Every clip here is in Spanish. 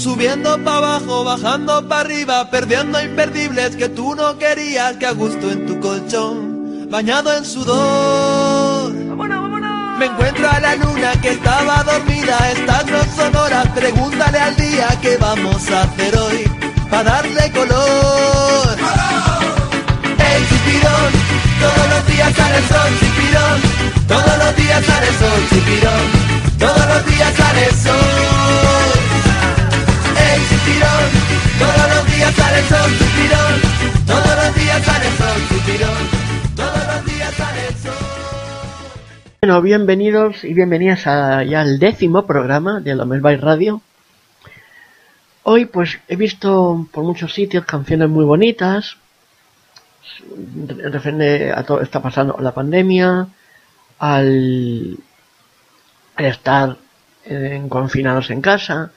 Subiendo para abajo, bajando para arriba, perdiendo imperdibles que tú no querías, que a gusto en tu colchón, bañado en sudor. Me encuentro a la luna que estaba dormida, estas no son horas, pregúntale al día qué vamos a hacer hoy, para darle color. El chipirón, todos los días sale el sol, chipirón, todos los días sale el sol, chipirón, todos los días sale el sol. Todos los días todos los días. Bueno, bienvenidos y bienvenidas a, ya al décimo programa de Lomes by Radio. Hoy pues he visto por muchos sitios canciones muy bonitas, referente a todo está pasando la pandemia, al, estar eh, confinados en casa,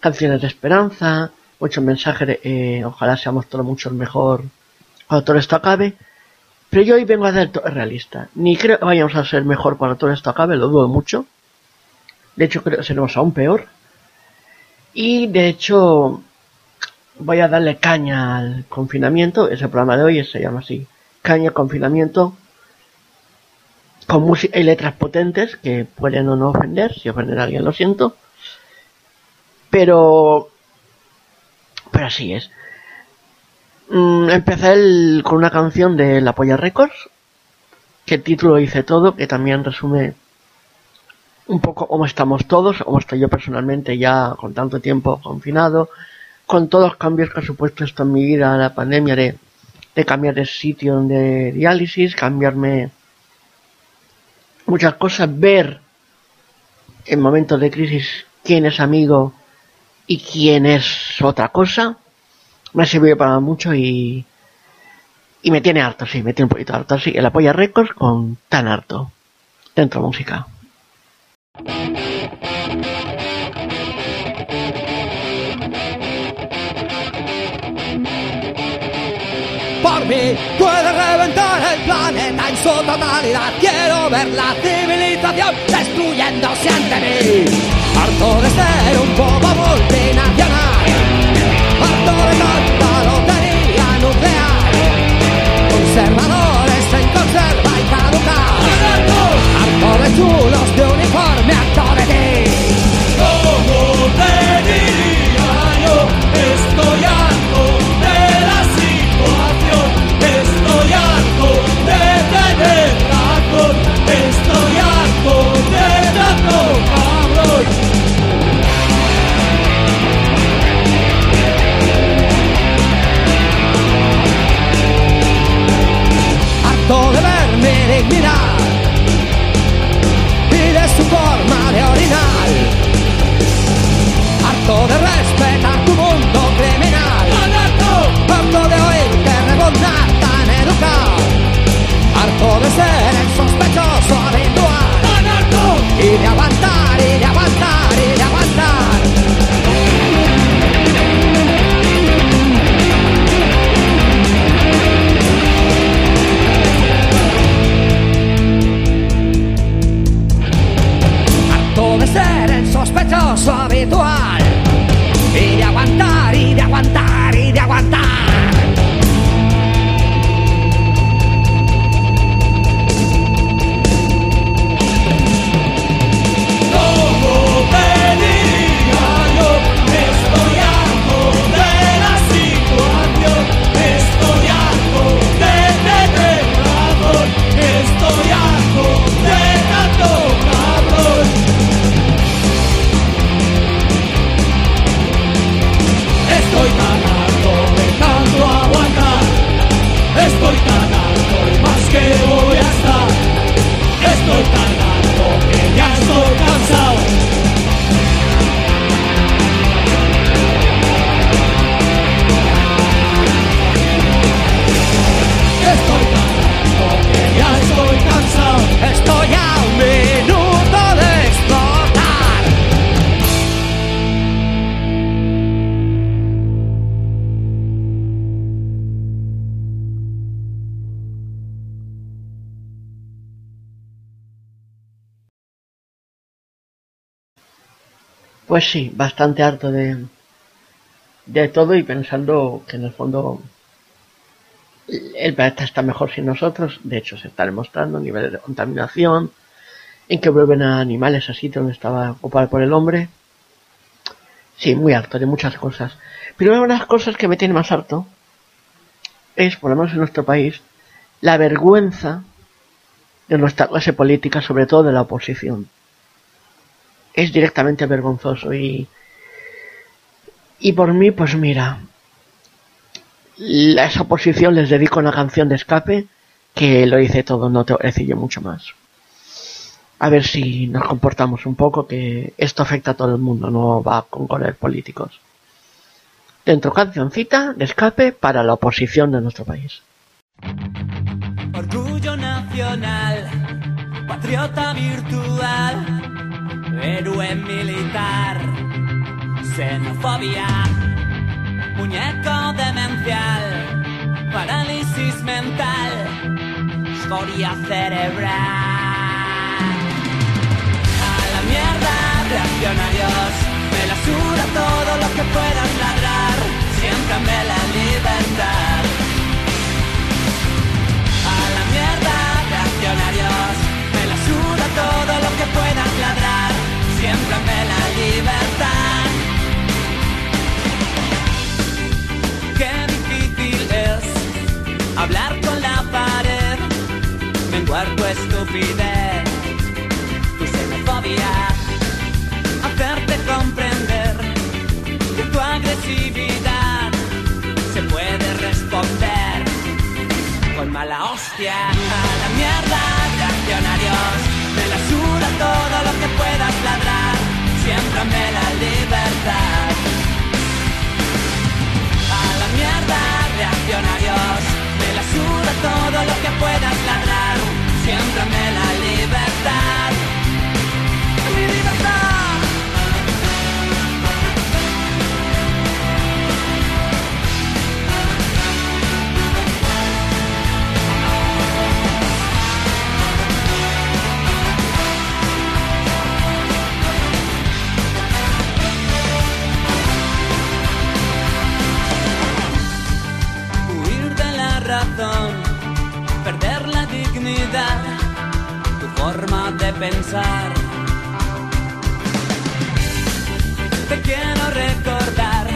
canciones de esperanza, muchos mensajes eh, ojalá seamos todos mucho mejor cuando todo esto acabe. Pero yo hoy vengo a ser realista. Ni creo que vayamos a ser mejor cuando todo esto acabe, lo dudo mucho. De hecho, creo que seremos aún peor. Y de hecho, voy a darle caña al confinamiento. Ese programa de hoy se llama así: Caña confinamiento. Con música y letras potentes que pueden o no ofender. Si ofenden a alguien, lo siento. Pero. Pero así es. Mm, empecé el- con una canción de La Polla Records. Que el título dice todo. Que también resume un poco cómo estamos todos. Cómo estoy yo personalmente ya con tanto tiempo confinado. Con todos los cambios que ha supuesto esto en mi vida. La pandemia de, de cambiar de sitio de diálisis. Cambiarme muchas cosas. Ver en momentos de crisis quién es amigo y quién es otra cosa, me ha servido para mucho y, y me tiene harto, sí, me tiene un poquito harto. Así el apoya récords con tan harto. Dentro música. Por mí puede reventar el planeta en su totalidad. Quiero ver la civilización destruyéndose ante mí. Harto de ser un bobo multinacional. Harto de tanta lotería nuclear. Conservadores en conserva y caducar. Harto de chulos de uniforme, harto de ti. Como Pues sí, bastante harto de, de todo y pensando que en el fondo el planeta está mejor sin nosotros. De hecho, se está demostrando niveles de contaminación, en que vuelven a animales así donde estaba ocupado por el hombre. Sí, muy harto de muchas cosas. Pero una de las cosas que me tiene más harto es, por lo menos en nuestro país, la vergüenza de nuestra clase política, sobre todo de la oposición. Es directamente vergonzoso y y por mí, pues mira, a esa oposición les dedico una canción de escape que lo hice todo, no te voy a decir mucho más. A ver si nos comportamos un poco, que esto afecta a todo el mundo, no va con colores políticos. Dentro cancioncita de escape para la oposición de nuestro país. Orgullo nacional, patriota virtual, héroe militar. Xenofobia, muñeco demencial, parálisis mental, escoria cerebral. A la mierda, reaccionarios, me la suda todo lo que puedan ladrar, siempre me la libertad. A la mierda, reaccionarios, me la suda todo siempre me la libertad. hablar con la pared, menguar tu estupidez, tu xenofobia, hacerte comprender que tu agresividad se puede responder con mala hostia. A la mierda, reaccionarios, todo lo que puedas ladrar, siempre me la libertad. A la mierda, reaccionarios todo lo que puedas ladrar, siempre me la perder la dignidad, tu forma de pensar. Te quiero recordar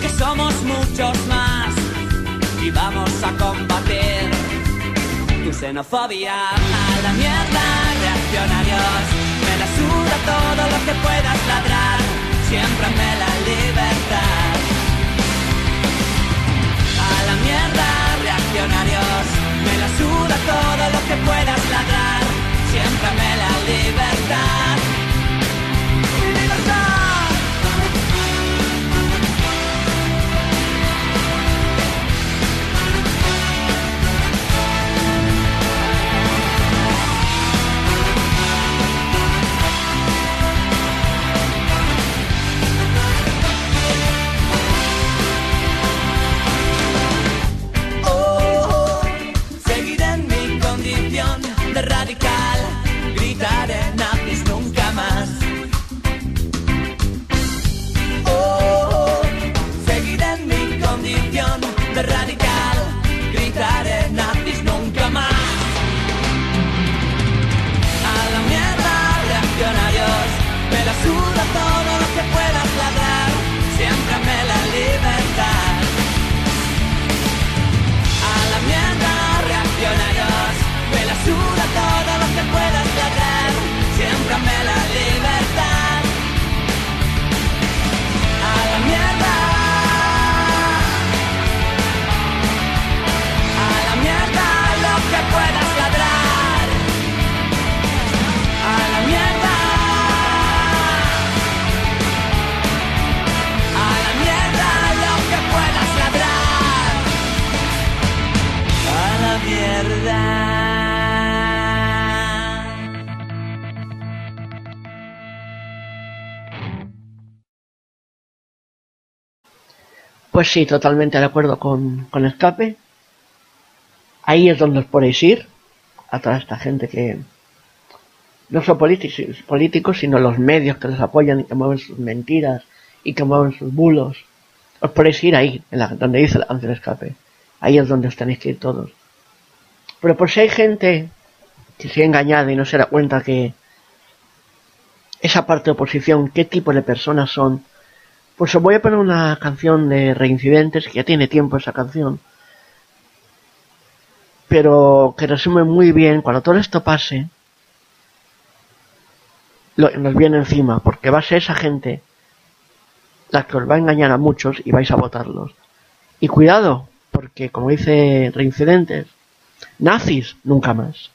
que somos muchos más y vamos a combatir tu xenofobia a la mierda, reaccionarios. Me la suda todo lo que puedas ladrar, siempre me la libertad. Reaccionarios me la suda todo lo que puedas ladrar, siempre me la libertad. Pues sí, totalmente de acuerdo con, con Escape. Ahí es donde os podéis ir. A toda esta gente que no solo políticos, sino los medios que les apoyan y que mueven sus mentiras y que mueven sus bulos. Os podéis ir ahí, en la, donde dice el escape. Ahí es donde os tenéis que ir todos. Pero por si hay gente que sigue engañada y no se da cuenta que esa parte de oposición, qué tipo de personas son, pues os voy a poner una canción de Reincidentes, que ya tiene tiempo esa canción, pero que resume muy bien, cuando todo esto pase, lo, nos viene encima, porque va a ser esa gente la que os va a engañar a muchos y vais a votarlos. Y cuidado, porque como dice Reincidentes, nazis nunca más.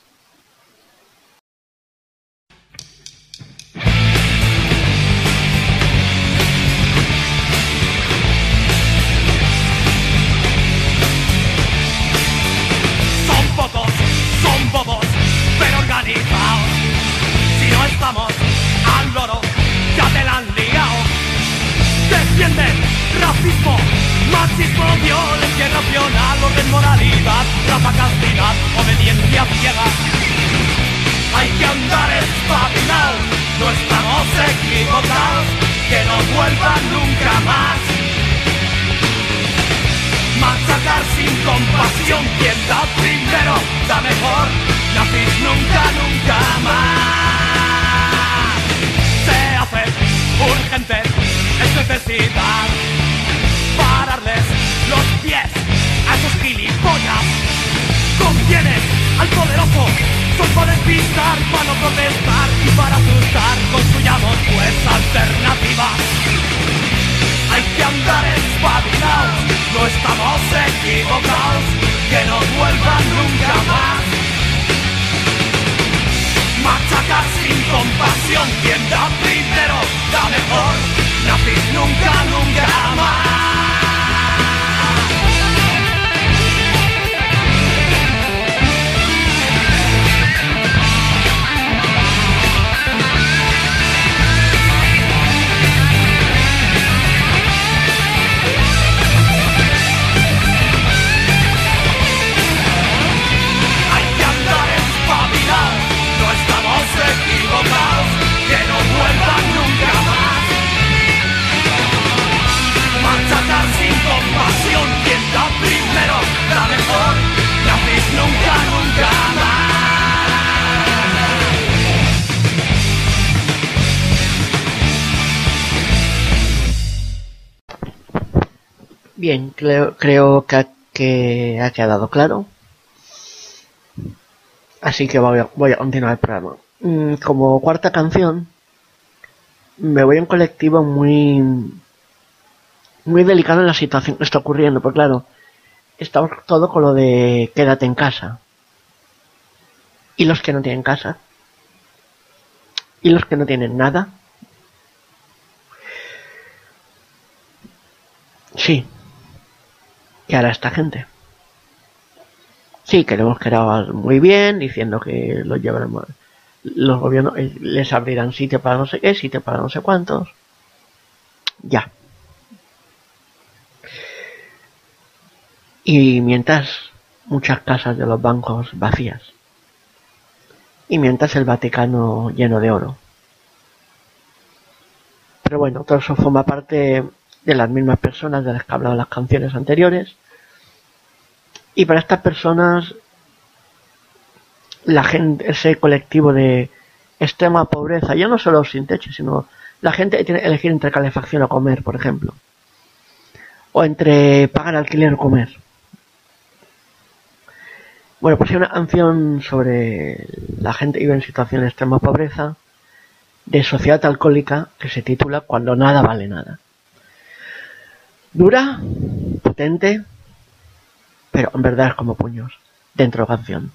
Nunca más. Machacar sin compasión, quien da primero, da mejor, nazis nunca, nunca más. Se hace urgente, es necesidad, pararles los pies a esos gilipollas. Conviene al poderoso, para despistar, para no protestar y para asustar, construyamos pues alternativas. Hay que andar espabilados, no estamos equivocados, que no vuelvan nunca más. Machacar sin compasión, quien da primero, da mejor, nazis nunca, nunca más. Bien, creo, creo que, ha, que ha quedado claro. Así que voy a, continuar el programa. Mm, Como cuarta canción, me voy a un colectivo muy muy delicado en la situación que está ocurriendo, porque claro, estamos todo con lo de quédate en casa. Y los que no tienen casa. Y los que no tienen nada. Sí. ¿Qué hará esta gente? Sí, que quedado muy bien, diciendo que los llevaremos, los gobiernos eh, les abrirán sitio para no sé qué, sitio para no sé cuántos. Ya. Y mientras muchas casas de los bancos vacías. Y mientras el Vaticano lleno de oro. Pero bueno, todo eso forma parte de las mismas personas de las que he hablado en las canciones anteriores. Y para estas personas, la gente, ese colectivo de extrema pobreza, ya no solo sin techo, sino la gente tiene que elegir entre calefacción o comer, por ejemplo. O entre pagar alquiler o comer. Bueno, pues hay una canción sobre la gente que vive en situación de extrema pobreza, de sociedad alcohólica, que se titula Cuando nada vale nada. Dura, potente, pero en verdad es como puños, dentro de canción.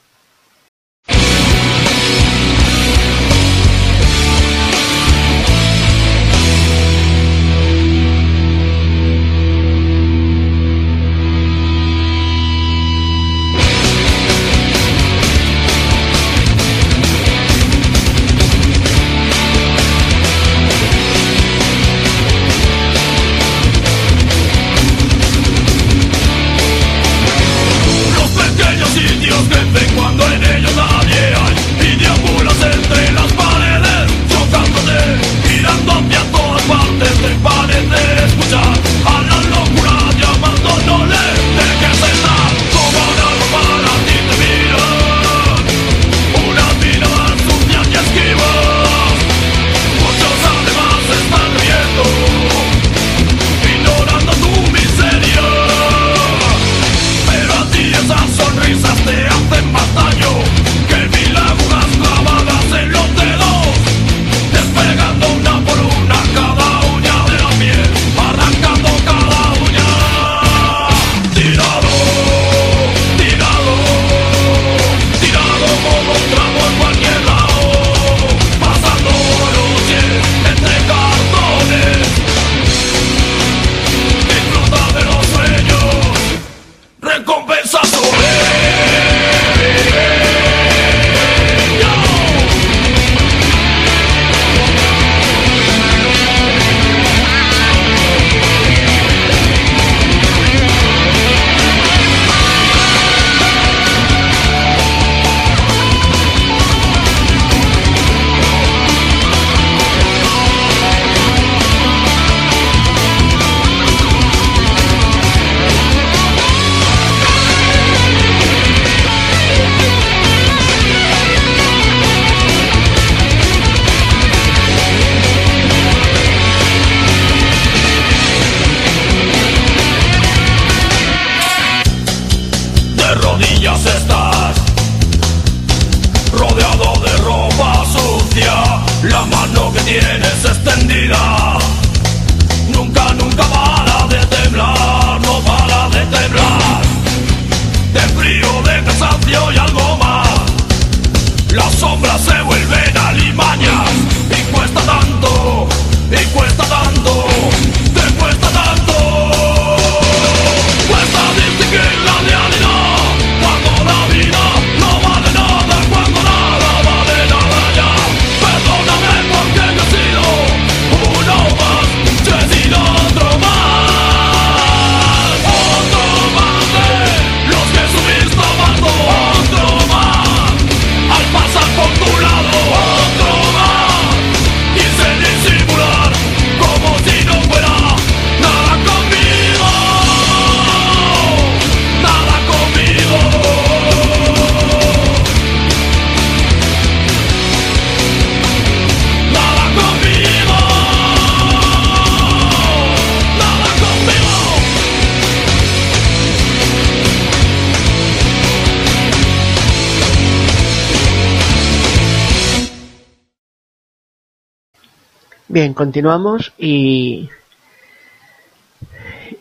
Bien, continuamos y...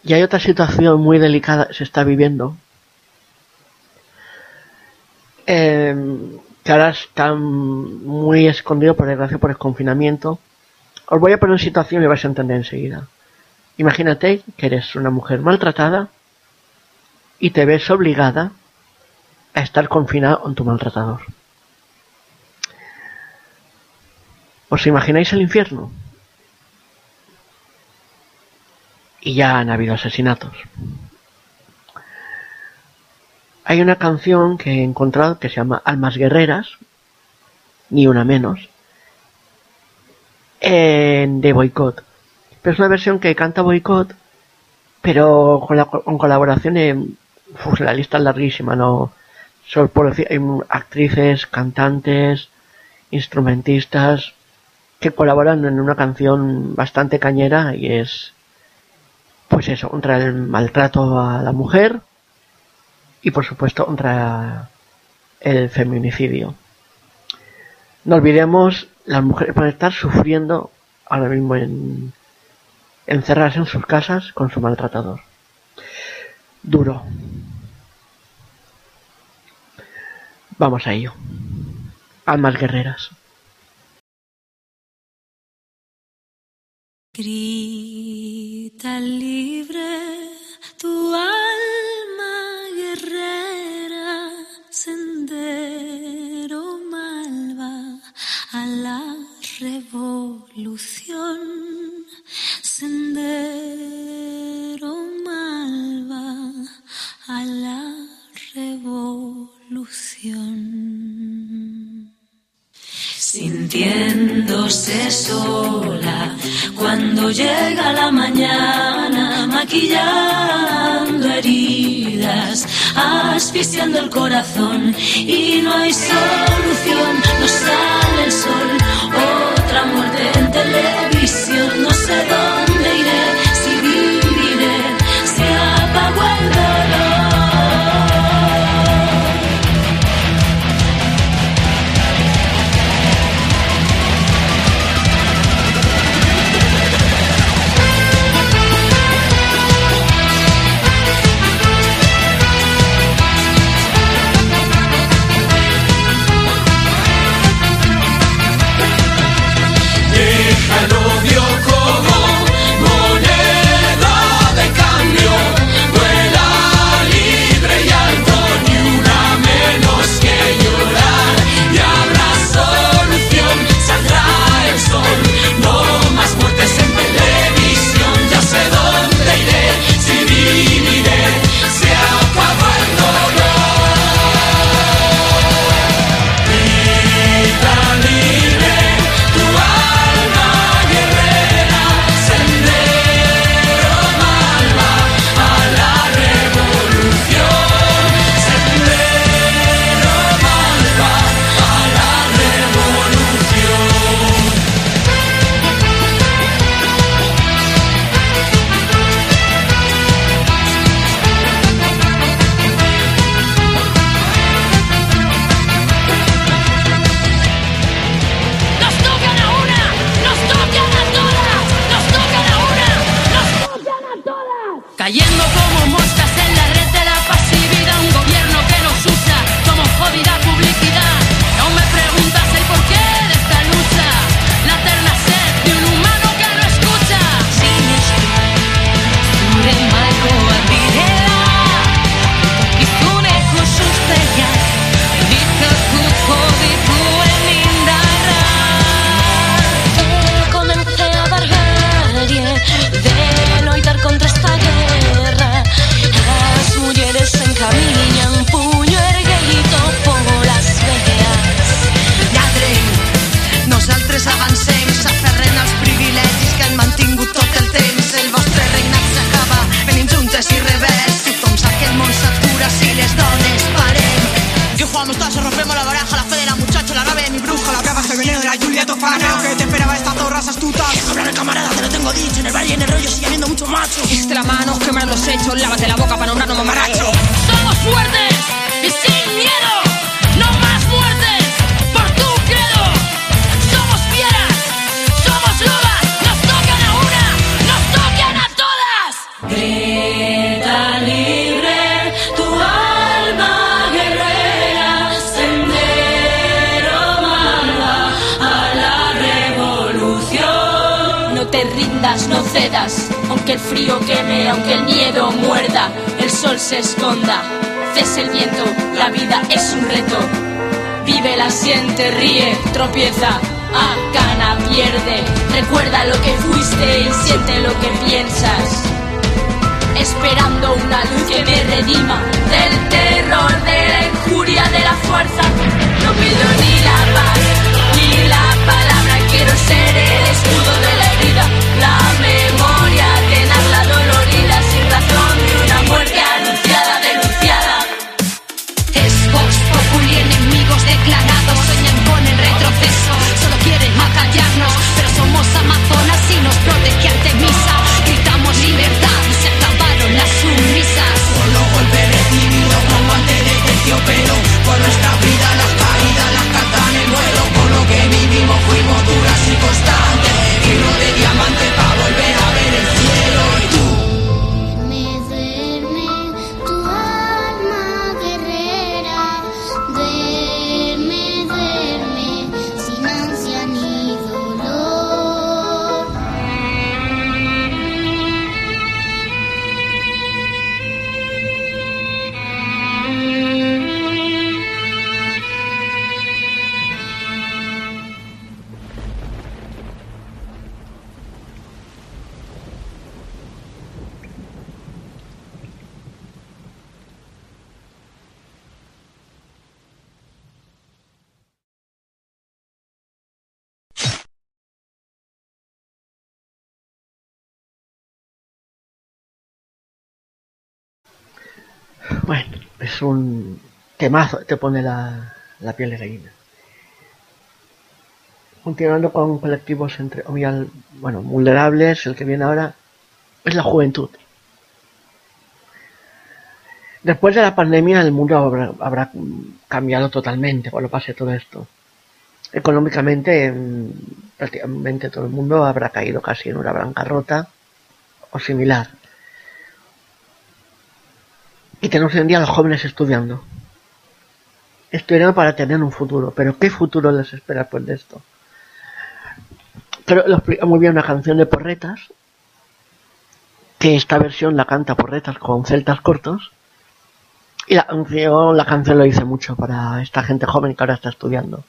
Hay otra situación muy delicada que se está viviendo. Eh, que ahora está muy escondido, por desgracia, por el confinamiento. Os voy a poner una situación y vais a entender enseguida. Imagínate que eres una mujer maltratada y te ves obligada a estar confinada con tu maltratador. ¿Os imagináis el infierno? Y ya han habido asesinatos. Hay una canción que he encontrado que se llama Almas Guerreras, ni una menos, en de Boycott. Pero es una versión que canta Boycott, pero con, la, con colaboración en... La lista larguísima, no... Solo por hay actrices, cantantes, instrumentistas que colaboran en una canción bastante cañera y es pues eso, contra el maltrato a la mujer y por supuesto contra el feminicidio. No olvidemos, las mujeres pueden estar sufriendo ahora mismo en encerrarse en sus casas con su maltratador. Duro. Vamos a ello. Almas guerreras. Libre tu alma guerrera, sendero malva a la revolución, sendero malva a la revolución sintiéndose sola. Cuando llega la mañana, maquillando heridas, asfixiando el corazón y no hay solución, no sale el sol, otra muerte en televisión, no sé dónde tropieza, a gana, pierde. Recuerda lo que fuiste y siente lo que piensas. Esperando una luz que me redima del terror, de la injuria, de la fuerza. No pido ni la paz, ni la palabra, quiero ser el escudo de la un temazo, te pone la, la piel de gallina. Continuando con colectivos entre, bueno, vulnerables, el que viene ahora es la juventud. Después de la pandemia el mundo habrá, habrá cambiado totalmente cuando pase todo esto. Económicamente prácticamente todo el mundo habrá caído casi en una bancarrota o similar. Y tenemos hoy en día a los jóvenes estudiando. Estudiando para tener un futuro. Pero ¿qué futuro les espera después de esto? Pero lo explica muy bien una canción de Porretas. Que esta versión la canta Porretas con celtas cortos. Y la canción, la canción lo dice mucho para esta gente joven que ahora está estudiando.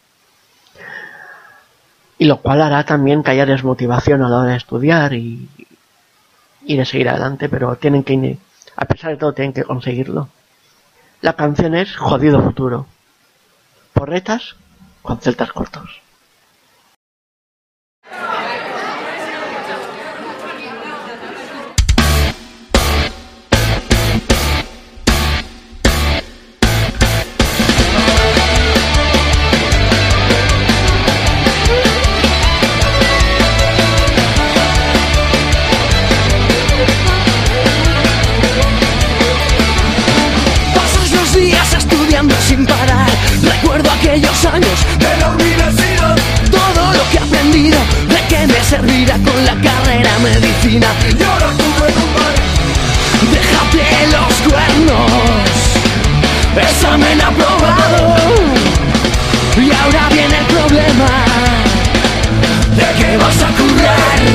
Y lo cual hará también que haya desmotivación a la hora de estudiar y, y de seguir adelante, pero tienen que, a pesar de todo, tienen que conseguirlo. La canción es Jodido Futuro. Porretas con celtas cortos. Años de la universidad. Todo lo que he aprendido, de qué me servirá con la carrera medicina. Y ahora tuve lugar. Déjate los cuernos. Examen aprobado. Y ahora viene el problema. ¿De qué vas a currar?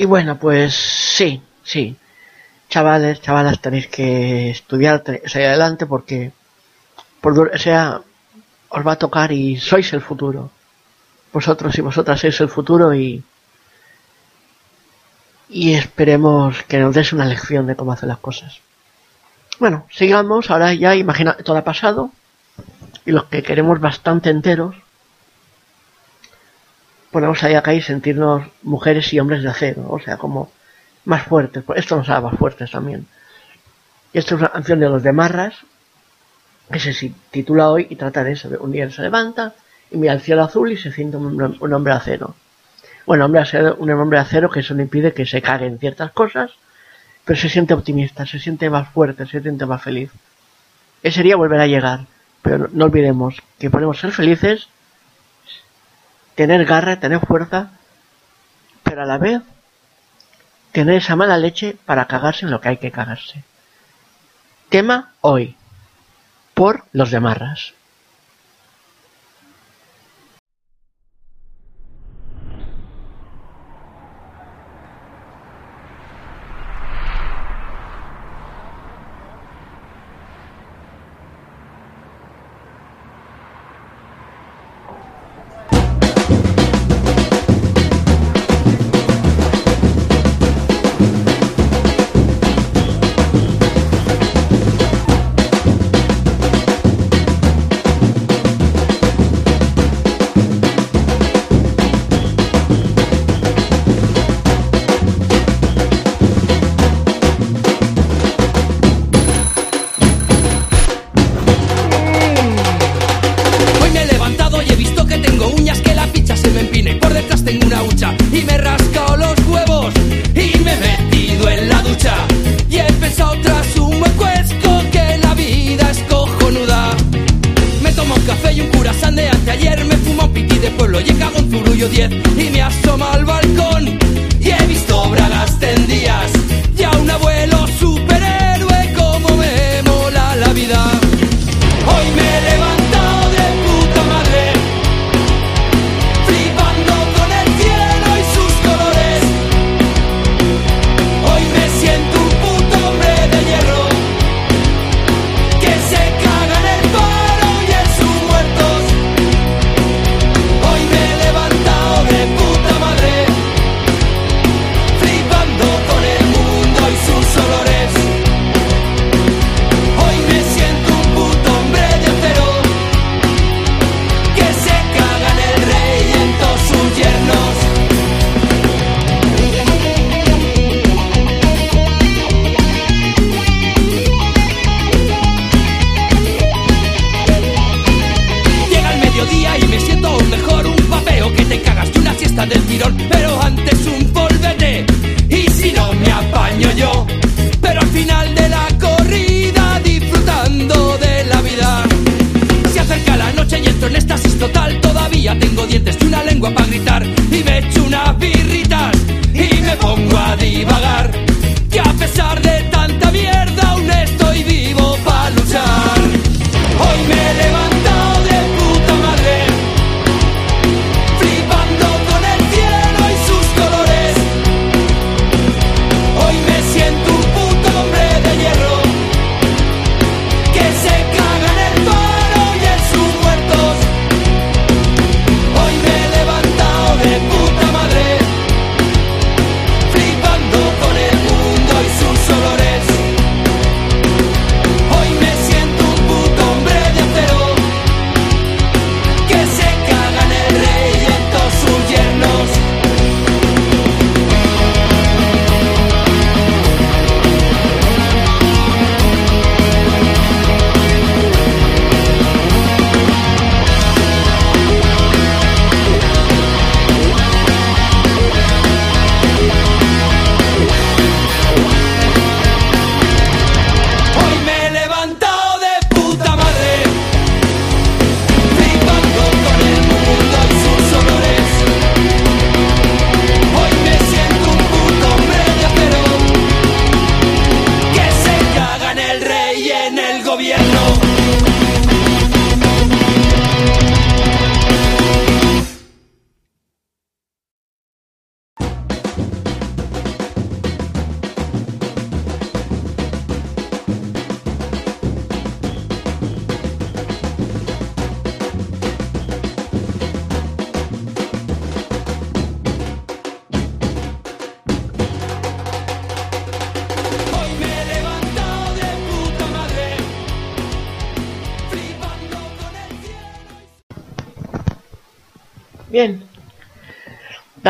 Y bueno, pues sí, sí. Chavales, chavalas, tenéis que estudiar, salir adelante porque, por o sea, os va a tocar y sois el futuro. Vosotros y vosotras sois el futuro y, y esperemos que nos des una lección de cómo hacer las cosas. Bueno, sigamos, ahora ya imagina, todo ha pasado y los que queremos bastante enteros, ponemos ahí acá y sentirnos mujeres y hombres de acero, o sea, como más fuertes, esto nos haga más fuertes también. Y esto es una canción de los de Marras, que se titula hoy y trata de eso, un día se levanta y mira el cielo azul y se siente un, un hombre acero. Bueno, hombre un hombre acero que eso no impide que se cague en ciertas cosas, pero se siente optimista, se siente más fuerte, se siente más feliz. Ese día volverá a llegar, pero no olvidemos que podemos ser felices, tener garra, tener fuerza, pero a la vez tener esa mala leche para cagarse en lo que hay que cagarse. Tema hoy, por los de Marras.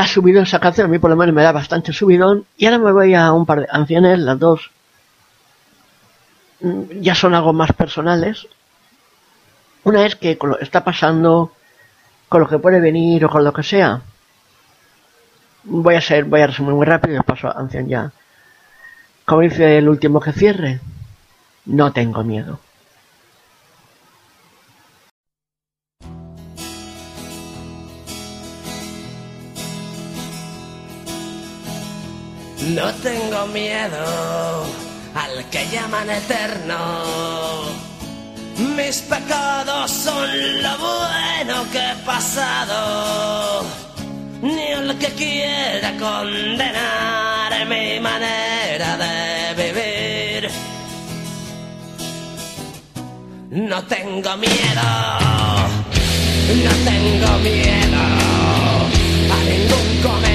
Da subidón esa canción, a mí por lo menos me da bastante subidón. Y ahora me voy a un par de canciones, las dos mm, ya son algo más personales. Una es que con lo que está pasando, con lo que puede venir o con lo que sea. Voy a ser, voy a resumir muy rápido y paso a canción ya. Como dice el último que cierre, no tengo miedo. No tengo miedo al que llaman eterno. Mis pecados son lo bueno que he pasado. Ni el que quiera condenar mi manera de vivir. No tengo miedo, no tengo miedo a ningún comentario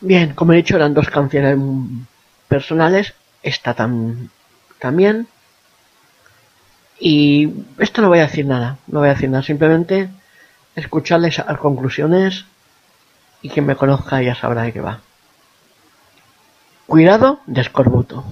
Bien, como he dicho, eran dos canciones personales. Esta tam- también. Y esto no voy a decir nada. No voy a decir nada. Simplemente escucharles a conclusiones. Y quien me conozca ya sabrá de qué va. Cuidado de escorbuto.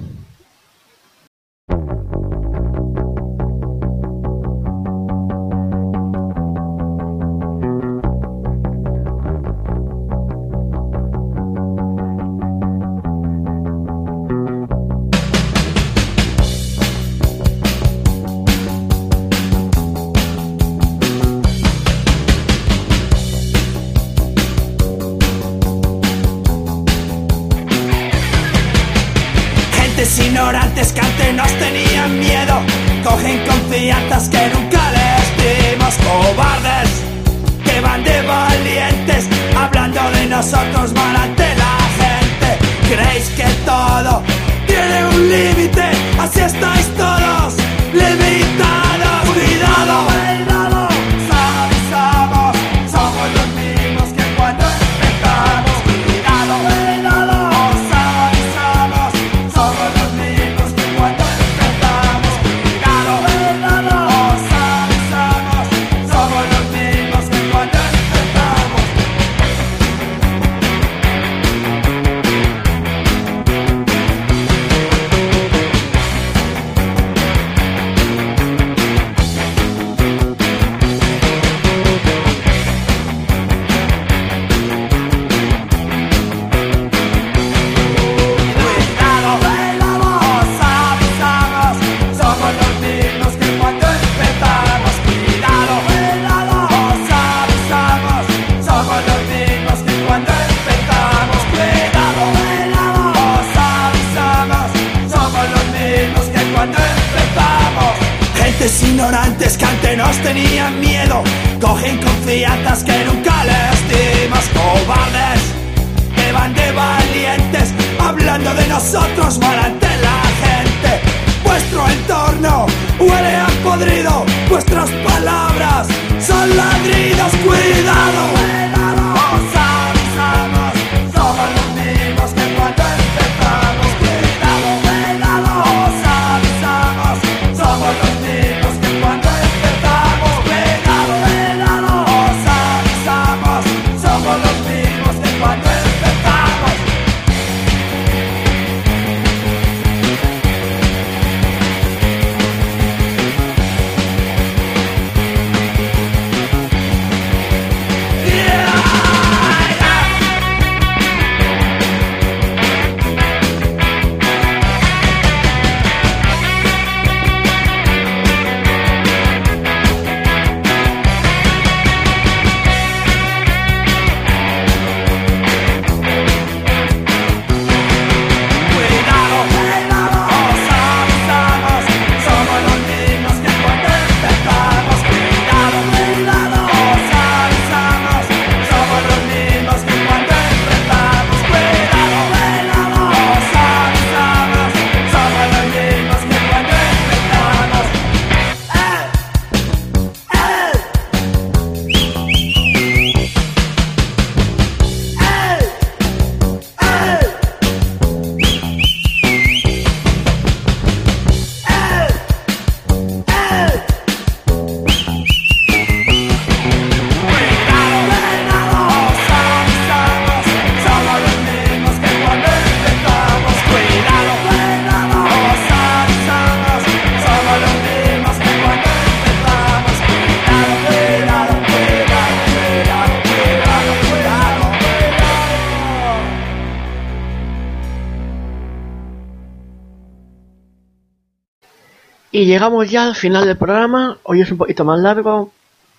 Llegamos ya al final del programa. Hoy es un poquito más largo.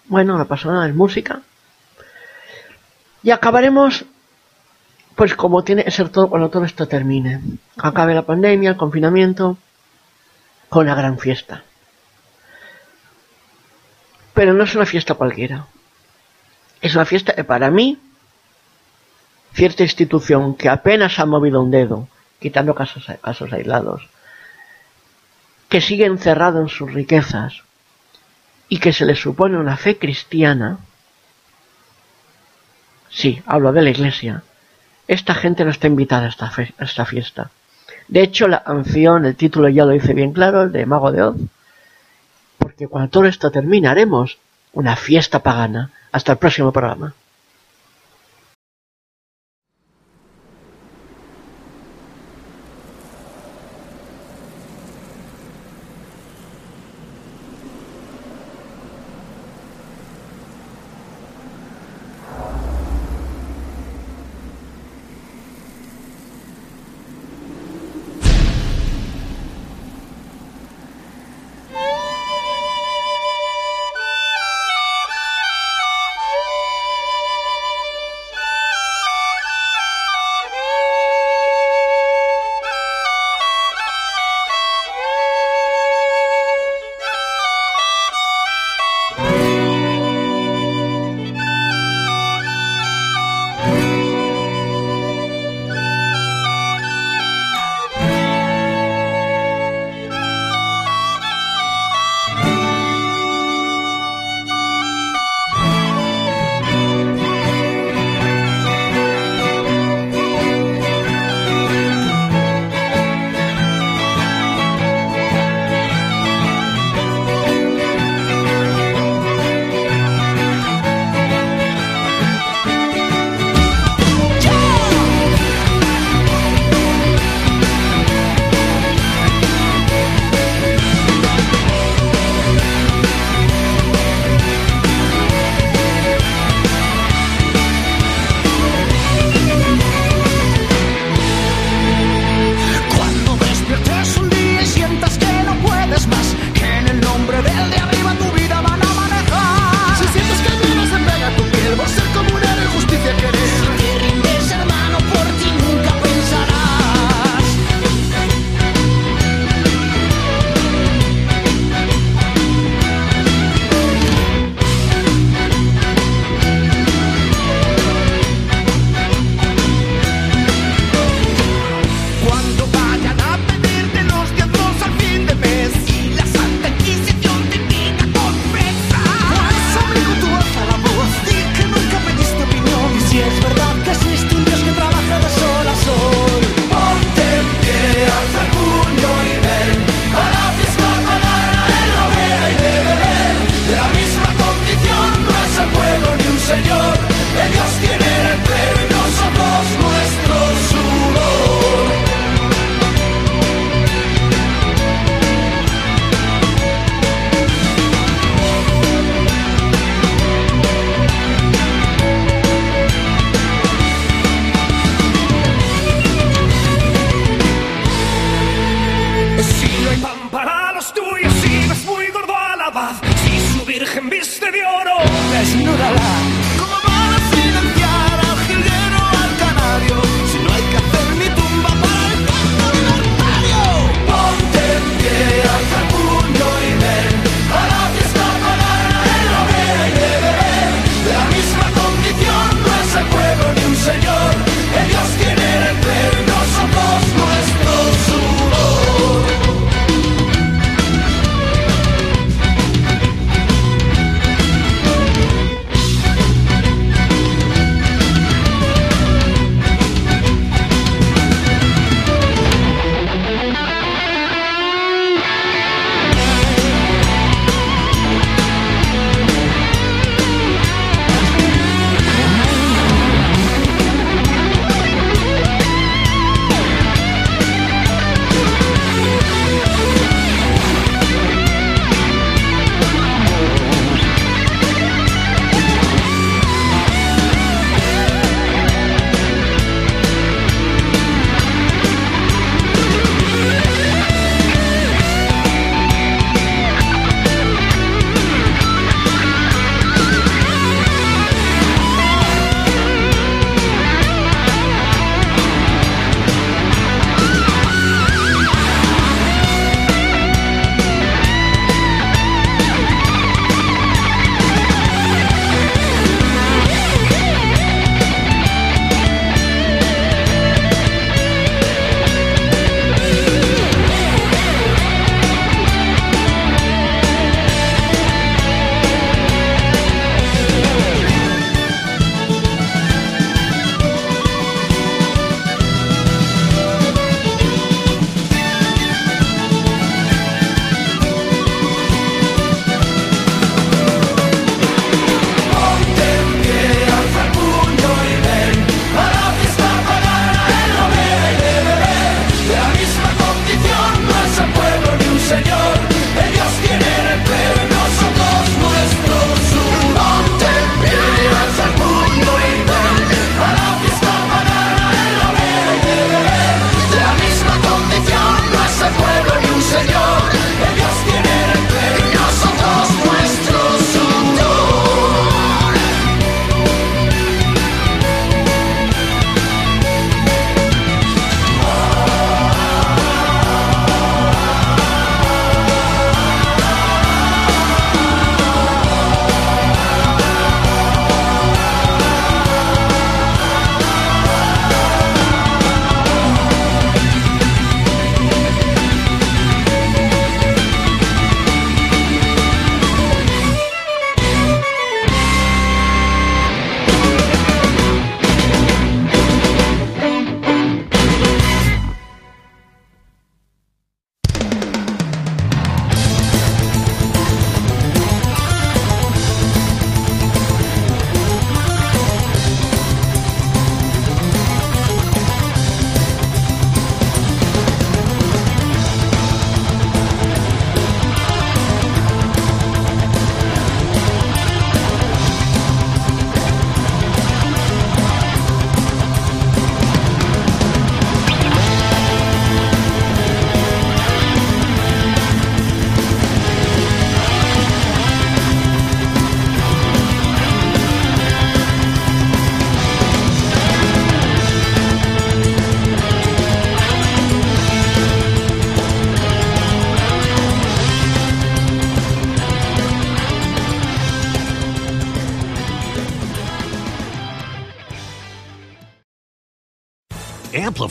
Bueno, no pasa nada, es música. Y acabaremos, pues como tiene que ser todo cuando todo esto termine. Acabe la pandemia, el confinamiento, con la gran fiesta. Pero no es una fiesta cualquiera. Es una fiesta que para mí, cierta institución que apenas ha movido un dedo, quitando casos, casos aislados, que sigue encerrado en sus riquezas y que se le supone una fe cristiana, sí, hablo de la iglesia, esta gente no está invitada a esta, fe- a esta fiesta. De hecho, la canción, el título ya lo dice bien claro, el de Mago de Oz, porque cuando todo esto termine haremos una fiesta pagana. Hasta el próximo programa.